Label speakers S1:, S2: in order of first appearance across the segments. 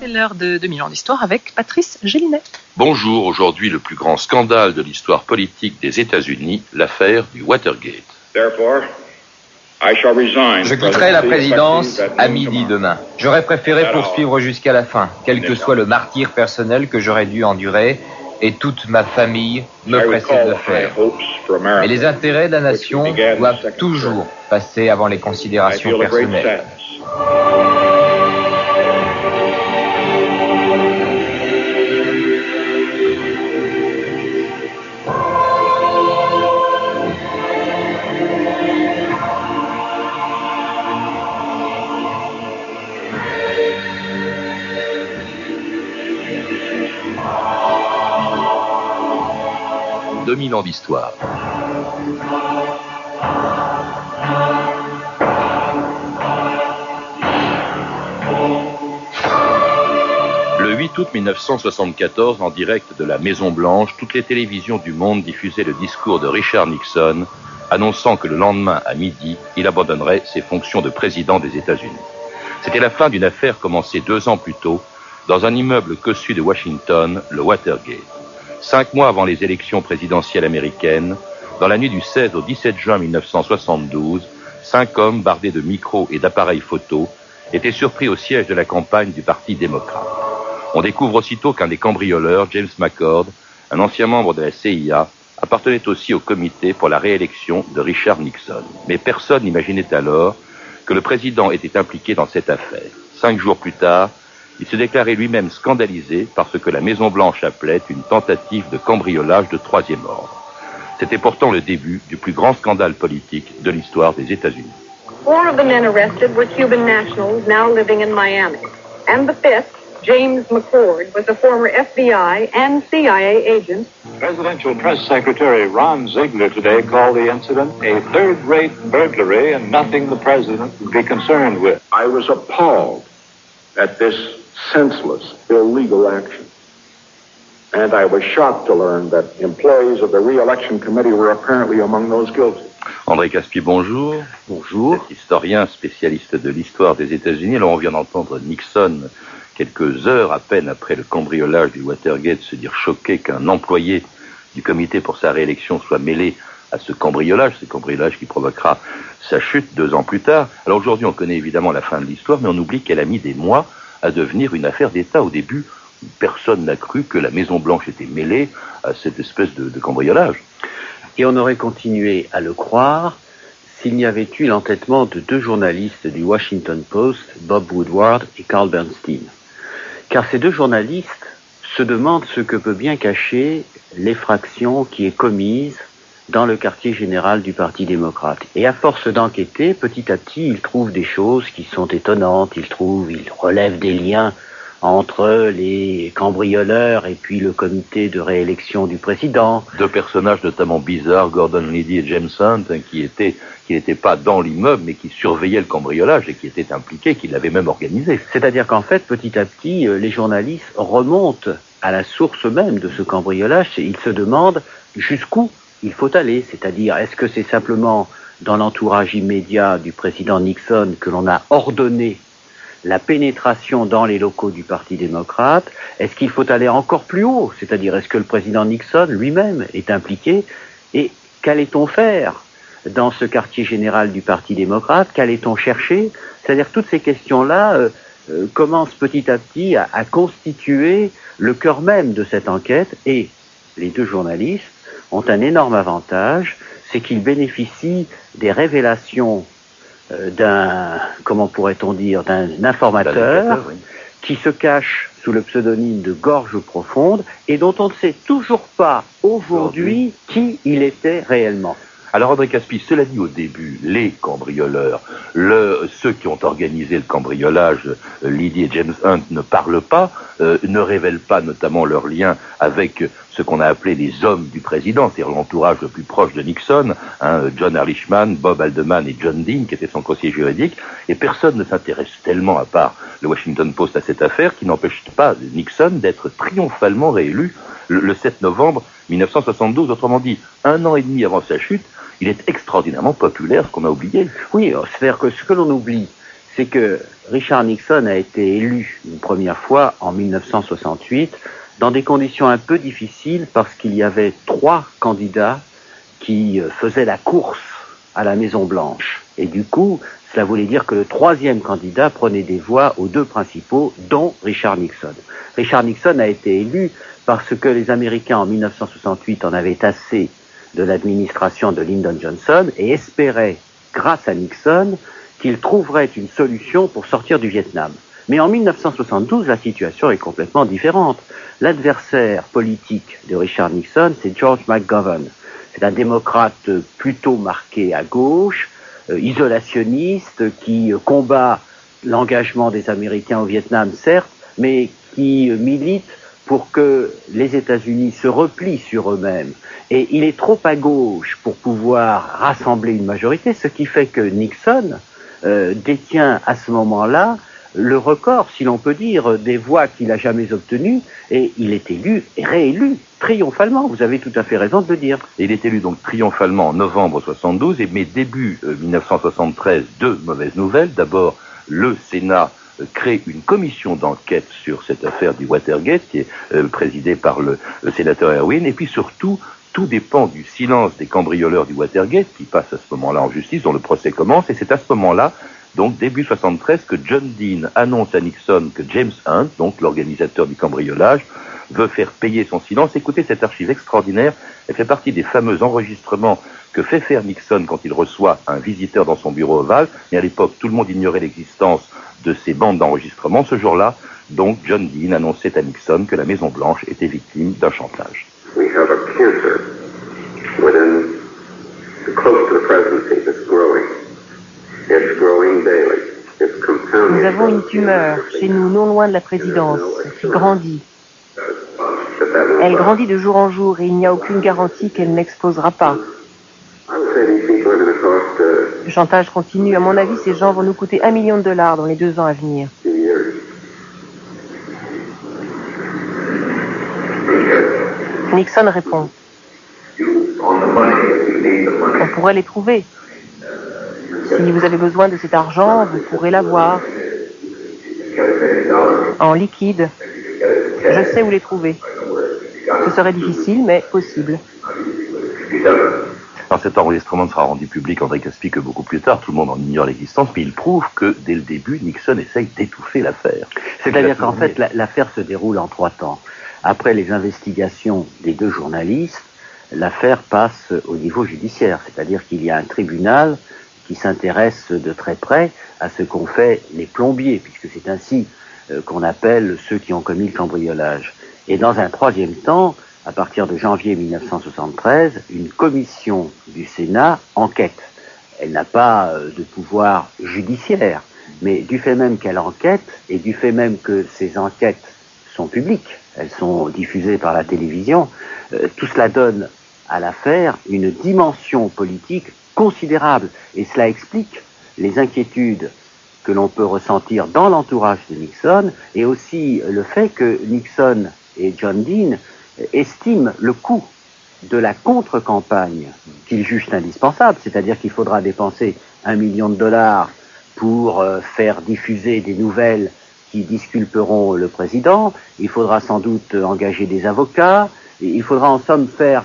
S1: C'est l'heure de 2000 ans d'histoire avec Patrice Gélinet.
S2: Bonjour, aujourd'hui le plus grand scandale de l'histoire politique des États-Unis, l'affaire du Watergate.
S3: Je quitterai la présidence à midi demain. J'aurais préféré poursuivre jusqu'à la fin, quel que soit le martyr personnel que j'aurais dû endurer, et toute ma famille me pressait de faire. Mais les intérêts de la nation doivent toujours passer avant les considérations personnelles.
S2: 2000 ans d'histoire. Le 8 août 1974, en direct de la Maison Blanche, toutes les télévisions du monde diffusaient le discours de Richard Nixon, annonçant que le lendemain à midi, il abandonnerait ses fonctions de président des États-Unis. C'était la fin d'une affaire commencée deux ans plus tôt dans un immeuble cossu de Washington, le Watergate. Cinq mois avant les élections présidentielles américaines, dans la nuit du 16 au 17 juin 1972, cinq hommes bardés de micros et d'appareils photo étaient surpris au siège de la campagne du Parti démocrate. On découvre aussitôt qu'un des cambrioleurs, James McCord, un ancien membre de la CIA, appartenait aussi au comité pour la réélection de Richard Nixon. Mais personne n'imaginait alors que le président était impliqué dans cette affaire. Cinq jours plus tard, il se déclarait lui-même scandalisé par ce que la Maison-Blanche appelait une tentative de cambriolage de troisième ordre. C'était pourtant le début du plus grand scandale politique de l'histoire des États-Unis.
S4: Four of the men arrested were Cuban nationals now living in Miami. And the fifth, James McCord, was a former FBI and CIA agent.
S5: Presidential Press Secretary Ron Ziegler today called the incident a third-rate burglary and nothing the president would be concerned with.
S6: I was appalled at this senseless, illegal action. And I was shocked to learn that employees of the re-election committee were apparently among those guilty.
S2: André Caspi, bonjour.
S3: Bonjour.
S2: historien spécialiste de l'histoire des États-Unis. Alors, on vient d'entendre Nixon, quelques heures à peine après le cambriolage du Watergate, se dire choqué qu'un employé du comité pour sa réélection soit mêlé à ce cambriolage, ce cambriolage qui provoquera sa chute deux ans plus tard. Alors aujourd'hui, on connaît évidemment la fin de l'histoire, mais on oublie qu'elle a mis des mois à devenir une affaire d'État. Au début, personne n'a cru que la Maison-Blanche était mêlée à cette espèce de, cambriolage.
S3: Et on aurait continué à le croire s'il n'y avait eu l'entêtement de deux journalistes du Washington Post, Bob Woodward et Carl Bernstein. Car ces deux journalistes se demandent ce que peut bien cacher l'effraction qui est commise dans le quartier général du Parti démocrate. Et à force d'enquêter, petit à petit, ils trouvent des choses qui sont étonnantes. Ils trouvent, ils relèvent des liens entre les cambrioleurs et puis le comité de réélection du président.
S2: Deux personnages notamment bizarres, Gordon Liddy et James Hunt, qui étaient qui n'étaient pas dans l'immeuble, mais qui surveillaient le cambriolage et qui étaient impliqués, qui l'avaient même organisé.
S3: C'est-à-dire qu'en fait, petit à petit, euh, les journalistes remontent à la source même de ce cambriolage et ils se demandent jusqu'où il faut aller, c'est-à-dire est-ce que c'est simplement dans l'entourage immédiat du président Nixon que l'on a ordonné la pénétration dans les locaux du Parti démocrate? Est-ce qu'il faut aller encore plus haut? C'est-à-dire est-ce que le président Nixon lui-même est impliqué? Et qu'allait-on faire dans ce quartier général du Parti démocrate? Qu'allait-on chercher? C'est-à-dire toutes ces questions-là euh, euh, commencent petit à petit à constituer le cœur même de cette enquête. Et les deux journalistes ont un énorme avantage, c'est qu'ils bénéficient des révélations euh, d'un, comment pourrait-on dire, d'un informateur qui se cache sous le pseudonyme de Gorge Profonde et dont on ne sait toujours pas aujourd'hui qui il était réellement.
S2: Alors André Caspi, cela dit au début, les cambrioleurs, le, ceux qui ont organisé le cambriolage, euh, Lydie et James Hunt, ne parlent pas, euh, ne révèlent pas notamment leur lien avec ce qu'on a appelé les hommes du président, c'est-à-dire l'entourage le plus proche de Nixon, hein, John Ehrlichman, Bob Aldeman et John Dean, qui était son conseiller juridique, et personne ne s'intéresse tellement, à part le Washington Post, à cette affaire, qui n'empêche pas Nixon d'être triomphalement réélu le 7 novembre 1972, autrement dit, un an et demi avant sa chute, il est extraordinairement populaire, ce qu'on a oublié.
S3: Oui, c'est-à-dire que ce que l'on oublie, c'est que Richard Nixon a été élu une première fois en 1968 dans des conditions un peu difficiles parce qu'il y avait trois candidats qui euh, faisaient la course à la Maison Blanche. Et du coup, cela voulait dire que le troisième candidat prenait des voix aux deux principaux, dont Richard Nixon. Richard Nixon a été élu parce que les Américains en 1968 en avaient assez de l'administration de Lyndon Johnson et espéraient, grâce à Nixon, qu'il trouverait une solution pour sortir du Vietnam. Mais en 1972, la situation est complètement différente. L'adversaire politique de Richard Nixon, c'est George McGovern. C'est un démocrate plutôt marqué à gauche, euh, isolationniste, qui combat l'engagement des Américains au Vietnam, certes, mais qui milite pour que les États-Unis se replient sur eux-mêmes. Et il est trop à gauche pour pouvoir rassembler une majorité, ce qui fait que Nixon euh, détient à ce moment-là le record, si l'on peut dire, des voix qu'il a jamais obtenues, et il est élu réélu triomphalement. Vous avez tout à fait raison de le dire.
S2: il est élu donc triomphalement en novembre 72, et mais début 1973, euh, deux mauvaises nouvelles. D'abord, le Sénat crée une commission d'enquête sur cette affaire du Watergate, qui est euh, présidée par le, sénateur Erwin, et puis surtout, tout dépend du silence des cambrioleurs du Watergate, qui passent à ce moment-là en justice, dont le procès commence, et c'est à ce moment-là donc début 73, que John Dean annonce à Nixon que James Hunt, donc l'organisateur du cambriolage, veut faire payer son silence. Écoutez cette archive extraordinaire, elle fait partie des fameux enregistrements que fait faire Nixon quand il reçoit un visiteur dans son bureau ovale. Mais à l'époque, tout le monde ignorait l'existence de ces bandes d'enregistrement. Ce jour-là, donc, John Dean annonçait à Nixon que la Maison Blanche était victime d'un chantage. We have a cancer within close to the presidency that's growing.
S1: Nous avons une tumeur chez nous, non loin de la présidence, qui grandit. Elle grandit de jour en jour et il n'y a aucune garantie qu'elle n'explosera pas. Le chantage continue. À mon avis, ces gens vont nous coûter un million de dollars dans les deux ans à venir. Nixon répond. On pourrait les trouver. Si vous avez besoin de cet argent, vous pourrez l'avoir en liquide. Je sais où les trouver. Ce serait difficile, mais possible.
S2: Cet enregistrement ne sera rendu public, André Caspi, que beaucoup plus tard. Tout le monde en ignore l'existence, mais il prouve que dès le début, Nixon essaye d'étouffer l'affaire.
S3: C'est-à-dire qu'en fait, l'affaire se déroule en trois temps. Après les investigations des deux journalistes, l'affaire passe au niveau judiciaire, c'est-à-dire qu'il y a un tribunal qui s'intéresse de très près à ce qu'ont fait les plombiers, puisque c'est ainsi euh, qu'on appelle ceux qui ont commis le cambriolage. Et dans un troisième temps, à partir de janvier 1973, une commission du Sénat enquête. Elle n'a pas euh, de pouvoir judiciaire, mais du fait même qu'elle enquête et du fait même que ces enquêtes sont publiques, elles sont diffusées par la télévision, euh, tout cela donne à l'affaire une dimension politique considérable. Et cela explique les inquiétudes que l'on peut ressentir dans l'entourage de Nixon et aussi le fait que Nixon et John Dean estiment le coût de la contre-campagne qu'ils jugent indispensable, c'est-à-dire qu'il faudra dépenser un million de dollars pour euh, faire diffuser des nouvelles qui disculperont le président, il faudra sans doute engager des avocats, il faudra en somme faire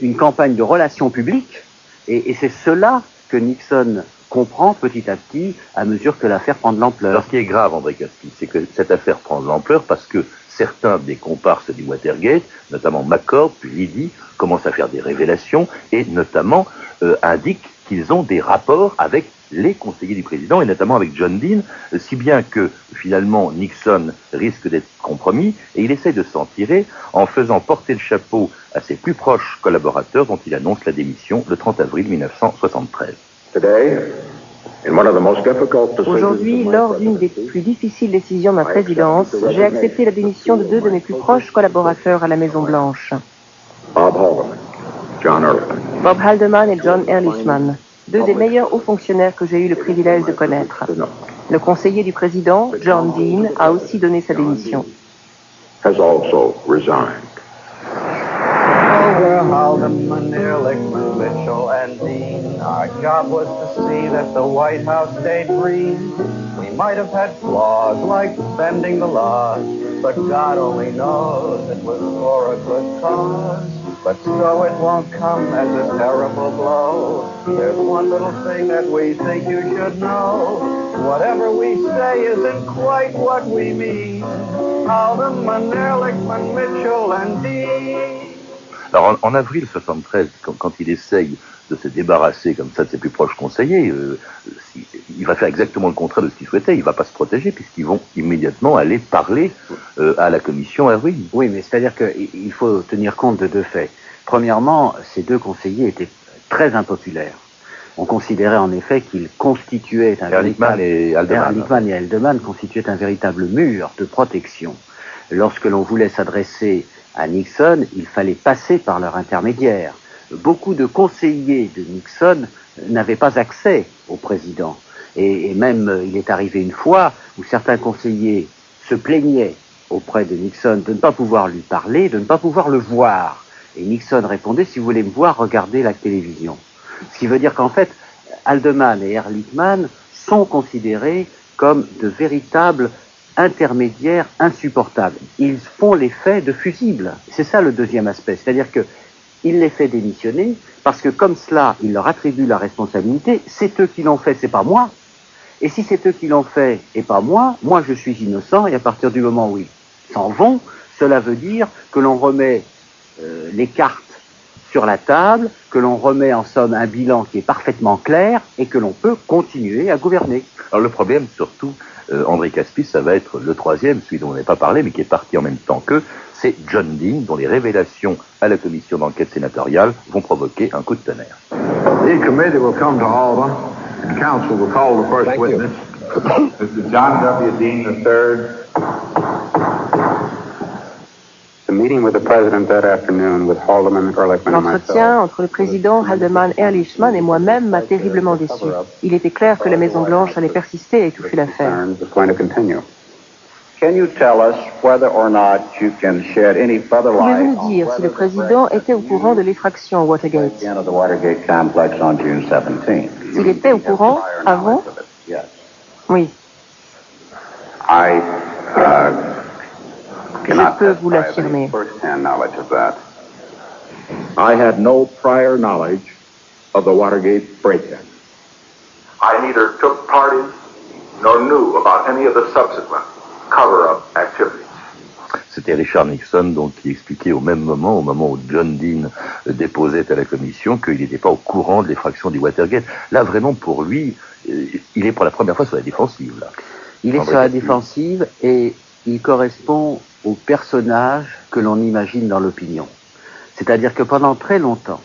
S3: une campagne de relations publiques. Et, c'est cela que Nixon comprend petit à petit à mesure que l'affaire prend de l'ampleur.
S2: Ce qui est grave, André Caspi, c'est que cette affaire prend de l'ampleur parce que certains des comparses du Watergate, notamment McCord, puis Liddy, commencent à faire des révélations et notamment euh, indiquent qu'ils ont des rapports avec les conseillers du président, et notamment avec John Dean, si bien que finalement Nixon risque d'être compromis, et il essaie de s'en tirer en faisant porter le chapeau à ses plus proches collaborateurs dont il annonce la démission le 30 avril 1973.
S1: Aujourd'hui, lors d'une des plus difficiles décisions de ma présidence, j'ai accepté la démission de deux de mes plus proches collaborateurs à la Maison-Blanche. Bob Haldeman et John Ehrlichman deux des meilleurs hauts fonctionnaires que j'ai eu le privilège de connaître. Le conseiller du président, John Dean, a aussi donné sa démission. Has also resigned. Haldeman, Ehrlichman, Mitchell, and Dean. Our job was to see that the White House stayed green. We
S7: might have had flaws like bending the laws, but God only knows it was for a good cause. But so it won't come as a terrible blow. There's one little thing that we think you should know. Whatever we say isn't quite what we mean. Haldeman, Ehrlichman, Mitchell, and Dean.
S2: Alors en, en avril 73, quand, quand, il essaye de se débarrasser comme ça de ses plus proches conseillers, euh, il va faire exactement le contraire de ce qu'il souhaitait. Il va pas se protéger puisqu'ils vont immédiatement aller parler euh, à la commission Erwin.
S3: Oui, mais c'est-à-dire qu'il faut tenir compte de deux faits. Premièrement, ces deux conseillers étaient très impopulaires. On considérait en effet qu'ils constituaient un
S2: véritable... et
S3: et Aldeman constituaient un véritable mur de protection. Lorsque l'on voulait s'adresser à Nixon, il fallait passer par leur intermédiaire. Beaucoup de conseillers de Nixon n'avaient pas accès au président. Et, même, euh, il est arrivé une fois où certains conseillers se plaignaient auprès de Nixon de ne pas pouvoir lui parler, de ne pas pouvoir le voir. Et Nixon répondait, si vous voulez me voir, regardez la télévision. Ce qui veut dire qu'en fait, Haldeman et Ehrlichman sont considérés comme de véritables intermédiaires insupportables. Ils font l'effet de fusibles. C'est ça le deuxième aspect. C'est-à-dire qu'il les fait démissionner parce que comme cela, il leur attribue la responsabilité. C'est eux qui l'ont fait, c'est pas moi. Et si c'est eux qui l'ont fait et pas moi, moi je suis innocent et à partir du moment où ils s'en vont, cela veut dire que l'on remet euh, les cartes sur la table, que l'on remet en somme un bilan qui est parfaitement clair et que l'on peut continuer à gouverner.
S2: Alors le problème surtout, euh, André Caspis, ça va être le troisième, celui dont on n'a pas parlé, mais qui est parti en même temps qu'eux, c'est John Dean, dont les révélations à la commission d'enquête sénatoriale vont provoquer un coup de tonnerre.
S6: The committee will come to order, and council will call the first Thank witness. Mr. John W. Dean III.
S1: L'entretien entre le président Haldeman Ehrlichman et moi-même m'a terriblement déçu. Il était clair que la Maison-Blanche allait persister à étouffer l'affaire. Pouvez-vous nous dire si le président était au courant de l'effraction Watergate? S'il était au courant avant? Oui. Je peux vous l'affirmer.
S6: I had no prior knowledge of the Watergate break-in. I neither took part in nor knew about any of the subsequent cover-up activities.
S2: C'était Richard Nixon donc qui expliquait au même moment, au moment où John Dean déposait à la commission, qu'il n'était pas au courant de l'effraction du Watergate. Là, vraiment, pour lui, euh, il est pour la première fois sur la défensive. Là.
S3: Il est sur la défensive et il correspond au personnage que l'on imagine dans l'opinion. C'est-à-dire que pendant très longtemps,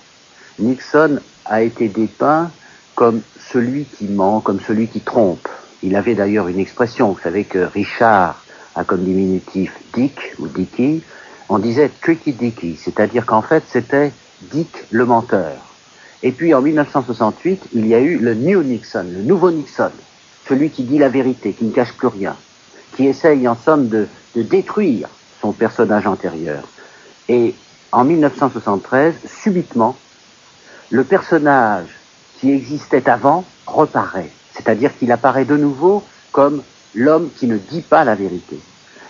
S3: Nixon a été dépeint comme celui qui ment, comme celui qui trompe. Il avait d'ailleurs une expression, vous savez que Richard a comme diminutif Dick ou Dicky, on disait Tricky Dicky, c'est-à-dire qu'en fait c'était Dick le menteur. Et puis en 1968, il y a eu le New Nixon, le nouveau Nixon, celui qui dit la vérité, qui ne cache plus rien, qui essaye en somme de détruire son personnage antérieur. Et en 1973, subitement, le personnage qui existait avant reparaît. C'est-à-dire qu'il apparaît de nouveau comme l'homme qui ne dit pas la vérité.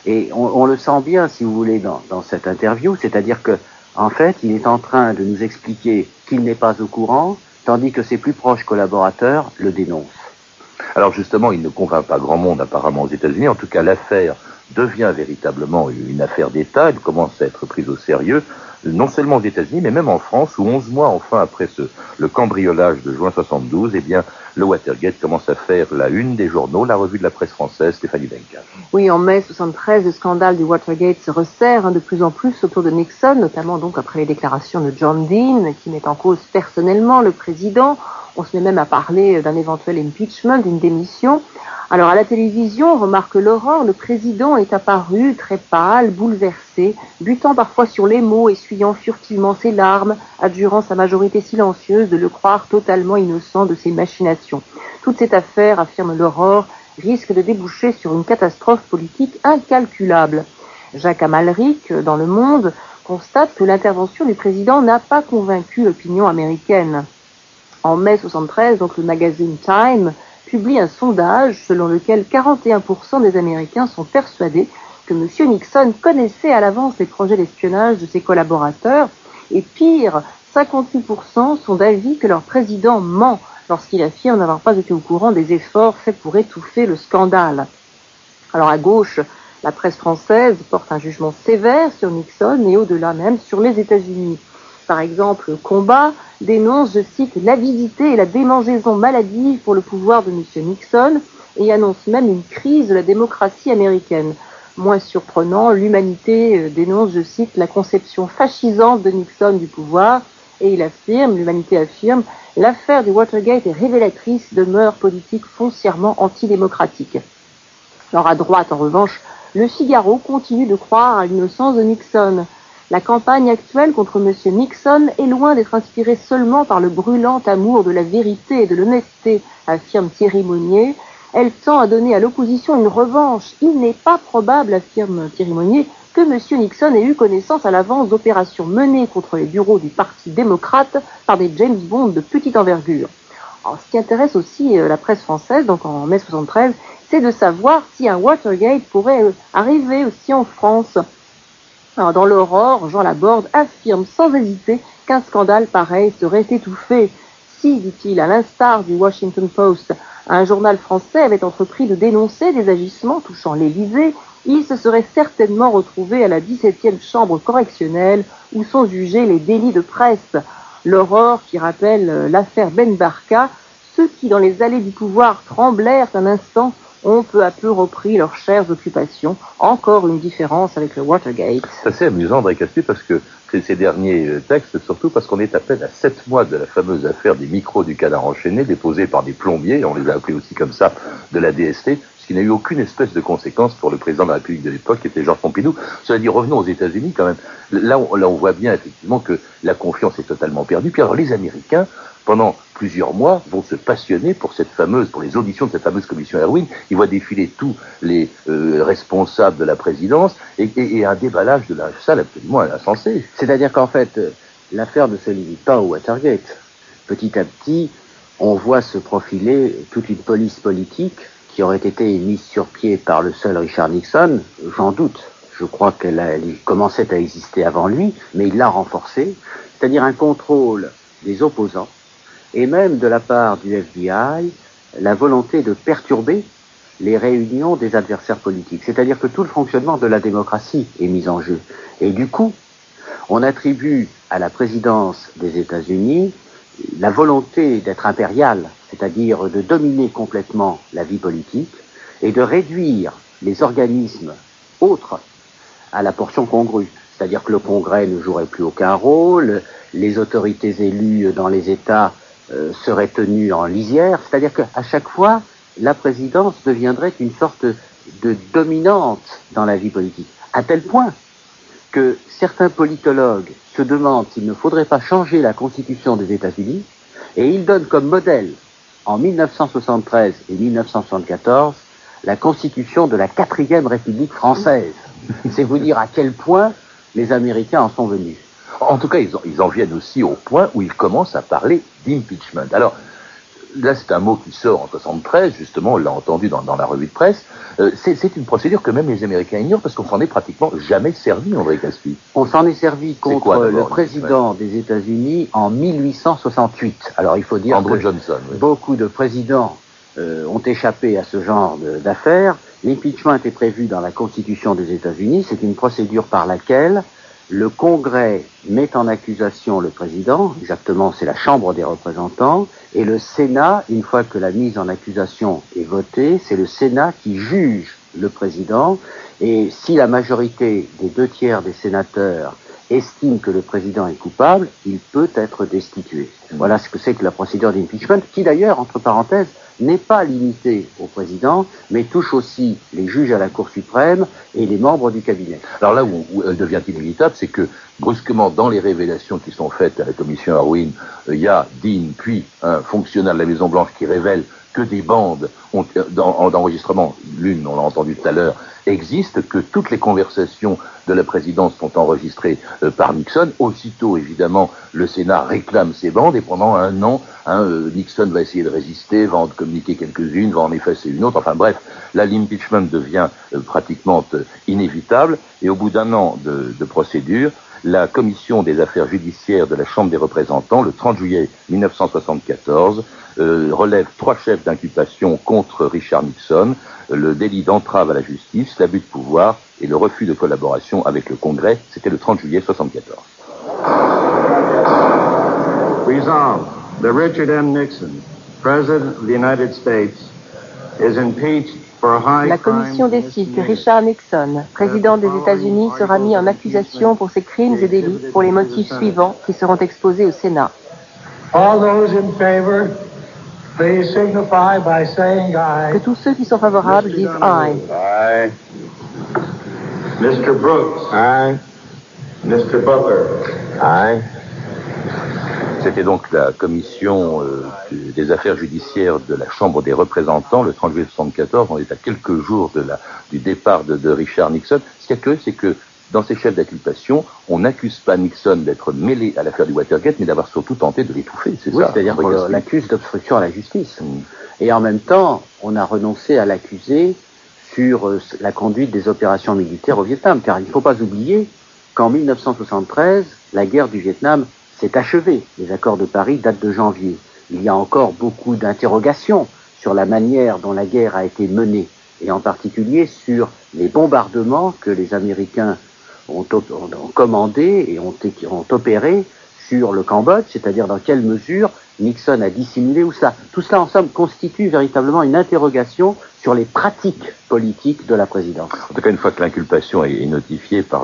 S3: Et on, le sent bien, si vous voulez, dans, dans cette interview, c'est-à-dire que, en fait, il est en train de nous expliquer qu'il n'est pas au courant, tandis que ses plus proches collaborateurs le dénoncent.
S2: Alors justement, il ne convainc pas grand monde apparemment aux États-Unis. En tout cas, l'affaire devient véritablement une affaire d'État, elle commence à être prise au sérieux, non seulement aux États-Unis, mais même en France, où 11 mois enfin après ce, le cambriolage de juin 72, eh bien, le Watergate commence à faire la une des journaux, la revue de la presse française, Stéphanie Benka.
S1: Oui, en mai 73, le scandale du Watergate se resserre hein, de plus en plus autour de Nixon, notamment donc après les déclarations de John Dean, qui met en cause personnellement le président. On se met même à parler d'un éventuel impeachment, d'une démission. Alors à la télévision, remarque Laurent, le président est apparu très pâle, bouleversé, butant parfois sur les mots, essuyant furtivement ses larmes, adjurant sa majorité silencieuse de le croire totalement innocent de ses machinations. Toute cette affaire, affirme l'Aurore, risque de déboucher sur une catastrophe politique incalculable. Jacques Amalric, dans Le Monde, constate que l'intervention du président n'a pas convaincu l'opinion américaine. En mai 73, donc le magazine Time publie un sondage selon lequel 41% des Américains sont persuadés que M. Nixon connaissait à l'avance les projets d'espionnage de ses collaborateurs. Et pire, 58% sont d'avis que leur président ment lorsqu'il affirme n'avoir pas été au courant des efforts faits pour étouffer le scandale. Alors à gauche, la presse française porte un jugement sévère sur Nixon et au-delà même sur les États-Unis. Par exemple, Combat dénonce, je cite, l'avidité et la démangeaison maladive pour le pouvoir de M. Nixon et annonce même une crise de la démocratie américaine. Moins surprenant, l'humanité euh, dénonce, je cite, la conception fascisante de Nixon du pouvoir et il affirme, l'humanité affirme, l'affaire du Watergate est révélatrice de mœurs politiques foncièrement antidémocratiques. Alors à droite, en revanche, le Figaro continue de croire à l'innocence de Nixon. La campagne actuelle contre M. Nixon est loin d'être inspirée seulement par le brûlant amour de la vérité et de l'honnêteté, affirme Thierry Monnier. Elle tend à donner à l'opposition une revanche. Il n'est pas probable, affirme Thierry Monnier, que M. Nixon ait eu connaissance à l'avance d'opérations menées contre les bureaux du Parti démocrate par des James Bond de petite envergure. ce qui intéresse aussi euh, la presse française, donc en mai 73, c'est de savoir si un Watergate pourrait euh, arriver aussi en France. dans l'Aurore, Jean Laborde affirme sans hésiter qu'un scandale pareil serait étouffé. Si, dit-il, à l'instar du Washington Post, un journal français avait entrepris de dénoncer des agissements touchant l'Élysée, il se serait certainement retrouvé à la 17e chambre correctionnelle où sont jugés les délits de presse. L'aurore qui rappelle euh, l'affaire Ben Barka, ceux qui dans les allées du pouvoir tremblèrent un instant ont peu à peu repris leurs chères occupations. Encore une différence avec le Watergate.
S2: C'est assez amusant, André Caspi, parce que ces derniers euh, textes, surtout parce qu'on est à peine à sept mois de la fameuse affaire des micros du canard enchaîné, déposés par des plombiers, on les a appelés aussi comme ça, de la DST, qui n'a eu aucune espèce de conséquence pour le président de la République de l'époque, qui était Georges Pompidou. Cela dit, revenons aux États-Unis quand même. Là on, voit bien effectivement que la confiance est totalement perdue. Puis alors, les Américains, pendant plusieurs mois, vont se passionner pour cette fameuse, pour les auditions de cette fameuse commission Erwin. Ils voient défiler tous les euh, responsables de la présidence et, et, un déballage de la salle absolument insensé.
S3: C'est-à-dire qu'en fait, euh, l'affaire ne se limite pas au Watergate. Petit à petit, on voit se profiler toute une police politique qui aurait été mise sur pied par le seul Richard Nixon, j'en doute. Je crois qu'elle commençait à exister avant lui, mais il l'a renforcée, c'est-à-dire un contrôle des opposants et même de la part du FBI la volonté de perturber les réunions des adversaires politiques. C'est-à-dire que tout le fonctionnement de la démocratie est mis en jeu. Et du coup, on attribue à la présidence des États-Unis la volonté d'être impériale, c'est-à-dire de dominer complètement la vie politique et de réduire les organismes autres à la portion congrue. C'est-à-dire que le Congrès ne jouerait plus aucun rôle, les autorités élues dans les États euh, serait tenue en lisière, c'est-à-dire qu'à chaque fois, la présidence deviendrait une sorte de dominante dans la vie politique, à tel point que certains politologues se demandent s'il ne faudrait pas changer la constitution des États-Unis, et ils donnent comme modèle, en 1973 et 1974, la constitution de la quatrième République française. C'est vous dire à quel point les Américains en sont venus.
S2: En tout cas, ils en, viennent aussi au point où ils commencent à parler d'impeachment. Alors, là, c'est un mot qui sort en 73, justement, on l'a entendu dans, la revue de presse. Euh, c'est une procédure que même les Américains ignorent parce qu'on s'en est pratiquement jamais servi, André Caspi.
S3: On s'en est servi contre le président des États-Unis en 1868. Alors, il faut dire
S2: Andrew que Johnson,
S3: beaucoup de présidents euh, ont échappé à ce genre d'affaires. L'impeachment était prévu dans la Constitution des États-Unis. C'est une procédure par laquelle le Congrès met en accusation le président, exactement c'est la Chambre des représentants, et le Sénat, une fois que la mise en accusation est votée, c'est le Sénat qui juge le président, et si la majorité des deux tiers des sénateurs estime que le président est coupable, il peut être destitué. Voilà ce que c'est que la procédure d'impeachment, qui d'ailleurs, entre parenthèses, n'est pas limitée au président, mais touche aussi les juges à la Cour suprême et les membres du cabinet.
S2: Alors là où, elle devient inévitable, c'est que brusquement, dans les révélations qui sont faites à la commission Harwin, euh, il y a Dean, puis un fonctionnaire de la Maison-Blanche qui révèle que des bandes d'enregistrement, l'une, on l'a entendu tout à l'heure, existe, que toutes les conversations de la présidence sont enregistrées euh, par Nixon. Aussitôt, évidemment, le Sénat réclame ces bandes et pendant un an, hein, euh, Nixon va essayer de résister, va en communiquer quelques-unes, va en effacer une autre. Enfin bref, là, l'impeachment devient euh, pratiquement inévitable et au bout d'un an de procédure, la commission des affaires judiciaires de la Chambre des représentants, le 30 juillet 1974, euh, relève trois chefs d'inculpation contre Richard Nixon, le délit d'entrave à la justice, l'abus de pouvoir et le refus de collaboration avec le Congrès. C'était le 30 juillet 1974.
S6: Resolved that Richard M. Nixon, President of the United States, is impeached
S1: la commission décide que Richard Nixon, président des États-Unis, sera mis en accusation pour ses crimes et délits pour les motifs suivants qui seront exposés au Sénat. Que tous ceux qui sont favorables disent aye.
S6: Aye. Mr. Brooks. Aye. Mr. Butler. Aye.
S2: C'était donc la commission euh, des affaires judiciaires de la Chambre des représentants le 30 juillet 1974. On est à quelques jours de la, du départ de, Richard Nixon. Ce qui est curieux, c'est que dans ces chefs d'inculpation, on n'accuse pas Nixon d'être mêlé à l'affaire du Watergate, mais d'avoir surtout tenté de l'étouffer.
S3: C'est oui, c'est-à-dire qu'on l'accuse d'obstruction à la justice. Mm. Et en même temps, on a renoncé à l'accuser sur euh, la conduite des opérations militaires au Vietnam, car il ne faut pas oublier qu'en 1973, la guerre du Vietnam c'est achevé. Les accords de Paris datent de janvier. Il y a encore beaucoup d'interrogations sur la manière dont la guerre a été menée, et en particulier sur les bombardements que les Américains ont, commandés et ont, opérés sur le Cambodge, c'est-à-dire dans quelle mesure Nixon a dissimulé ou cela. Tout cela, en somme, constitue véritablement une interrogation sur les pratiques politiques de la présidence.
S2: En tout cas, une fois que l'inculpation est notifiée par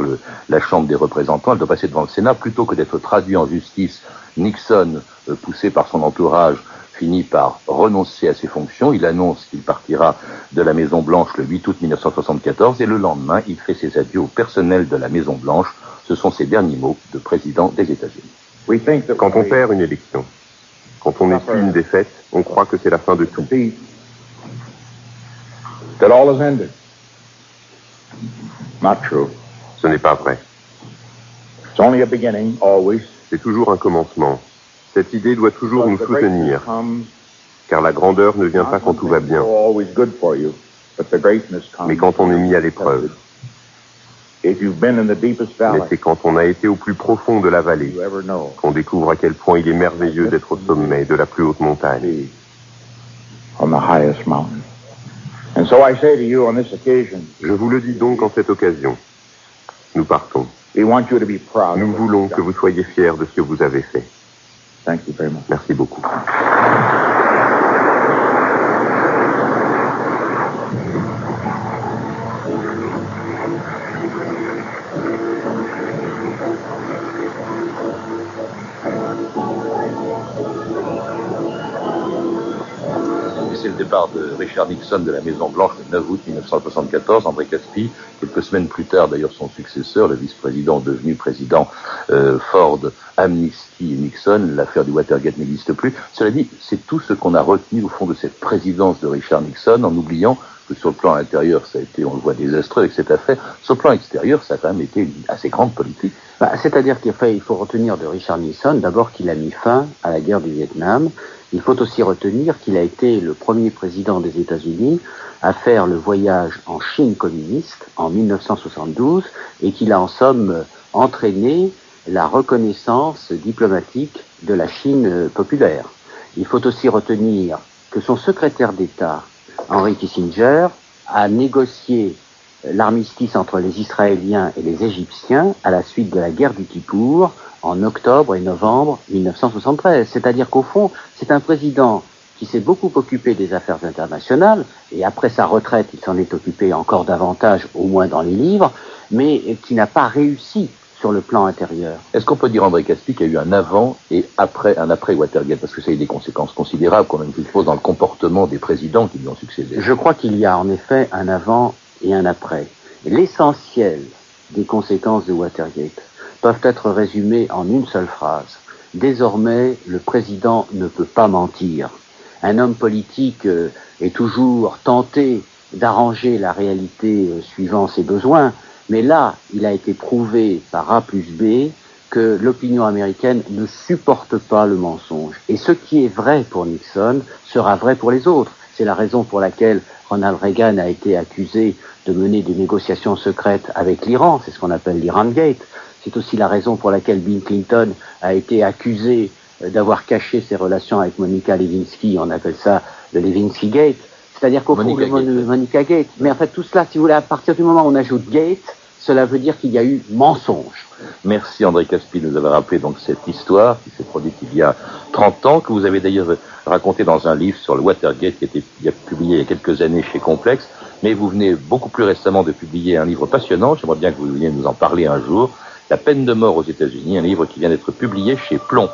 S2: la Chambre des représentants, elle doit passer devant le Sénat. Plutôt que d'être traduit en justice, Nixon, euh, poussé par son entourage, finit par renoncer à ses fonctions. Il annonce qu'il partira de la Maison Blanche le 8 août 1974 et le lendemain, il fait ses adieux au personnel de la Maison Blanche. Ce sont ses derniers mots de président des États-Unis.
S8: Quand on perd une élection, quand on essuie une défaite, on croit que c'est la fin de tout. Ce n'est pas vrai.
S6: It's only a beginning, always.
S8: C'est toujours un commencement. Cette idée doit toujours nous soutenir, car la grandeur ne vient pas quand tout va bien, mais quand on est mis à l'épreuve. Mais c'est quand on a été au plus profond de la vallée qu'on découvre à quel point il est merveilleux d'être au sommet de la plus haute montagne. Je vous le dis donc en cette occasion. Nous partons. Nous voulons que vous soyez fiers de ce que vous avez fait. Merci beaucoup.
S2: Départ de Richard Nixon de la Maison-Blanche le 9 août 1974, André Caspi, quelques semaines plus tard d'ailleurs son successeur, le vice-président devenu président euh, Ford, amnistie Nixon, l'affaire du Watergate n'existe plus. Cela dit, c'est tout ce qu'on a retenu au fond de cette présidence de Richard Nixon, en oubliant que sur le plan intérieur, ça a été, on le voit, désastreux avec cette affaire. Sur le plan extérieur, ça a quand même été une assez grande politique.
S3: Bah, C'est-à-dire qu'il faut retenir de Richard Nixon d'abord qu'il a mis fin à la guerre du Vietnam, il faut aussi retenir qu'il a été le premier président des États-Unis à faire le voyage en Chine communiste en 1972 et qu'il a en somme entraîné la reconnaissance diplomatique de la Chine populaire. Il faut aussi retenir que son secrétaire d'État, Henry Kissinger, a négocié l'armistice entre les Israéliens et les Égyptiens à la suite de la guerre du Kippour en octobre et novembre 1973. C'est-à-dire qu'au fond, c'est un président qui s'est beaucoup occupé des affaires internationales, et après sa retraite, il s'en est occupé encore davantage, au moins dans les livres, mais qui n'a pas réussi sur le plan intérieur.
S2: Est-ce qu'on peut dire, André Caspi, qu'il y a eu un avant et après, un après Watergate? Parce que ça a eu des conséquences considérables, quand même, je suppose, dans le comportement des présidents qui lui ont succédé.
S3: Je crois qu'il y a en effet un avant et un après. L'essentiel des conséquences de Watergate, peuvent être résumés en une seule phrase. Désormais, le président ne peut pas mentir. Un homme politique euh, est toujours tenté d'arranger la réalité euh, suivant ses besoins, mais là, il a été prouvé par A plus B que l'opinion américaine ne supporte pas le mensonge. Et ce qui est vrai pour Nixon sera vrai pour les autres. C'est la raison pour laquelle Ronald Reagan a été accusé de mener des négociations secrètes avec l'Iran, c'est ce qu'on appelle l'Iran Gate. C'est aussi la raison pour laquelle Bill Clinton a été accusé euh, d'avoir caché ses relations avec Monica Lewinsky, on appelle ça le Lewinsky Gate. C'est-à-dire qu'au fond, Monica Gate. Mais en fait, tout cela, si vous voulez, à partir du moment où on ajoute Gate, cela veut dire qu'il y a eu mensonge.
S2: Merci André Caspi de nous avoir rappelé donc cette histoire qui s'est produite il y a 30 ans, que vous avez d'ailleurs raconté dans un livre sur le Watergate qui a été publié il y a quelques années chez Complex. Mais vous venez beaucoup plus récemment de publier un livre passionnant, j'aimerais bien que vous veniez nous en parler un jour, La peine de mort aux États-Unis, un livre qui vient d'être publié chez Plomb.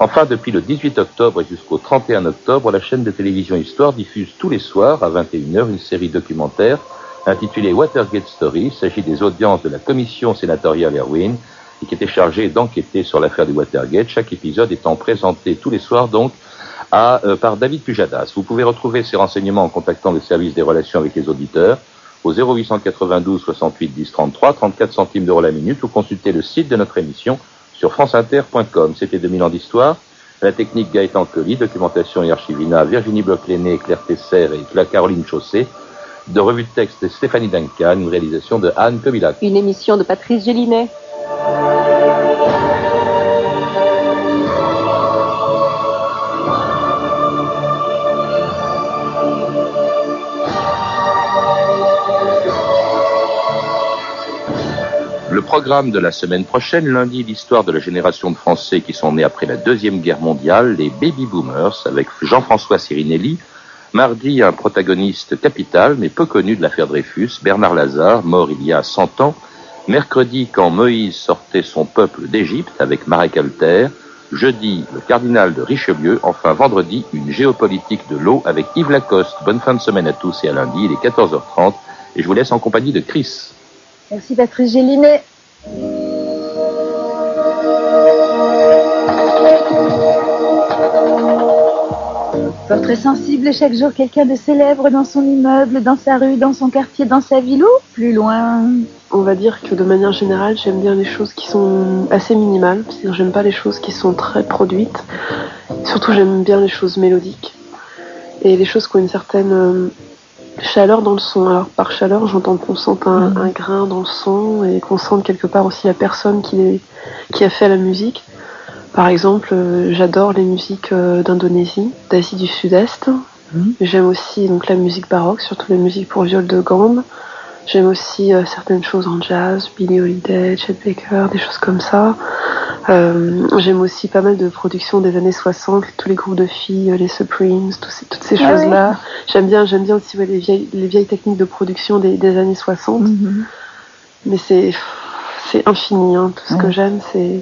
S2: Enfin, depuis le 18 octobre jusqu'au 31 octobre, la chaîne de télévision Histoire diffuse tous les soirs à 21h une série documentaire intitulée Watergate Story. Il s'agit des audiences de la commission sénatoriale Erwin et qui était chargée d'enquêter sur l'affaire du Watergate. Chaque épisode étant présenté tous les soirs donc à, euh, par David Pujadas. Vous pouvez retrouver ces renseignements en contactant le service des relations avec les auditeurs au 0892 68 10 33, 34 centimes d'euros la minute ou consulter le site de notre émission sur franceinter.com. C'était 2000 ans d'histoire. La technique Gaëtan Colli, documentation et archivina, Virginie Bloch-Léné, Claire Tesser et Caroline Chaussé. De revue de texte Stéphanie Duncan, une réalisation de Anne Kobilac.
S1: Une émission de Patrice Gélinet.
S2: Le programme de la semaine prochaine, lundi, l'histoire de la génération de Français qui sont nés après la Deuxième Guerre mondiale, les baby boomers, avec Jean-François Sirinelli. Mardi, un protagoniste capital, mais peu connu de l'affaire Dreyfus, Bernard Lazare, mort il y a 100 ans. Mercredi, quand Moïse sortait son peuple d'Égypte avec Marek Alter. Jeudi, le cardinal de Richelieu. Enfin, vendredi, une géopolitique de l'eau avec Yves Lacoste. Bonne fin de semaine à tous et à lundi, il est 14h30. Et je vous laisse en compagnie de Chris.
S9: Merci Patrice Gélinet. Portrait sensible chaque jour quelqu'un de célèbre dans son immeuble, dans sa rue, dans son quartier, dans sa ville ou plus loin
S10: On va dire que de manière générale, j'aime bien les choses qui sont assez minimales. C'est-à-dire j'aime pas les choses qui sont très produites. Surtout j'aime bien les choses mélodiques. Et les choses qui ont une certaine euh, chaleur dans le son. Alors par chaleur, j'entends qu'on sente un, mm. un, grain dans le son et qu'on sente quelque part aussi la personne qui, qui a fait la musique. Par exemple, euh, j'adore les musiques euh, d'Indonésie, d'Asie du Sud-Est. Mm. J'aime aussi donc la musique baroque, surtout les musiques pour viol de gambe. J'aime aussi euh, certaines choses en jazz, Billie Holiday, Chet Baker, des choses comme ça. Euh, J'aime aussi pas mal de productions des années 60, tous les groupes de filles, les Supremes, ces, toutes ces ah choses-là. J'aime bien, j'aime bien aussi ouais, les, vieilles, les vieilles techniques de production des, des années 60. Mm-hmm. Mais c'est c'est infini. Hein. Tout ce que j'aime, c'est.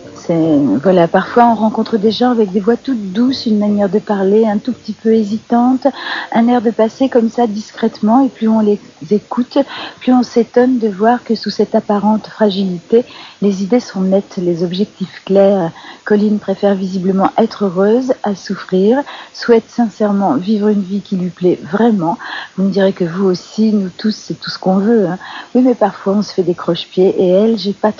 S9: Voilà, parfois on rencontre des gens avec des voix toutes douces, une manière de parler un tout petit peu hésitante, un air de passer comme ça discrètement, et plus on les écoute, plus on s'étonne de voir que sous cette apparente fragilité, les idées sont nettes, les objectifs clairs. Colline préfère visiblement être heureuse à souffrir, souhaite sincèrement vivre une vie qui lui plaît vraiment. Vous me direz que vous aussi, nous tous, c'est tout ce qu'on veut. Hein. Oui, mais parfois on se fait des croche-pieds, et elle, j'ai pas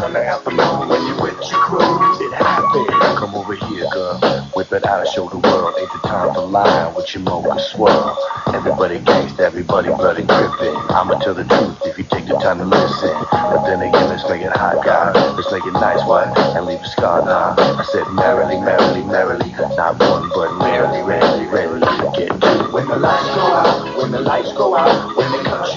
S9: afternoon, on a Sunday afternoon, when you're with your crew, it happens. Come over here, girl, whip it out and show the world, ain't the time for lying with your mocha swirl. Everybody gangsta, everybody bloody gripping. I'ma tell the truth if you take the time to listen. But then again, let's make it hot, guys. Let's make it nice, what? And leave a scar now. I said merrily, merrily, merrily. Not one, but merrily, rarely, rarely. Get to. When the lights go out, when the lights go out, when they cut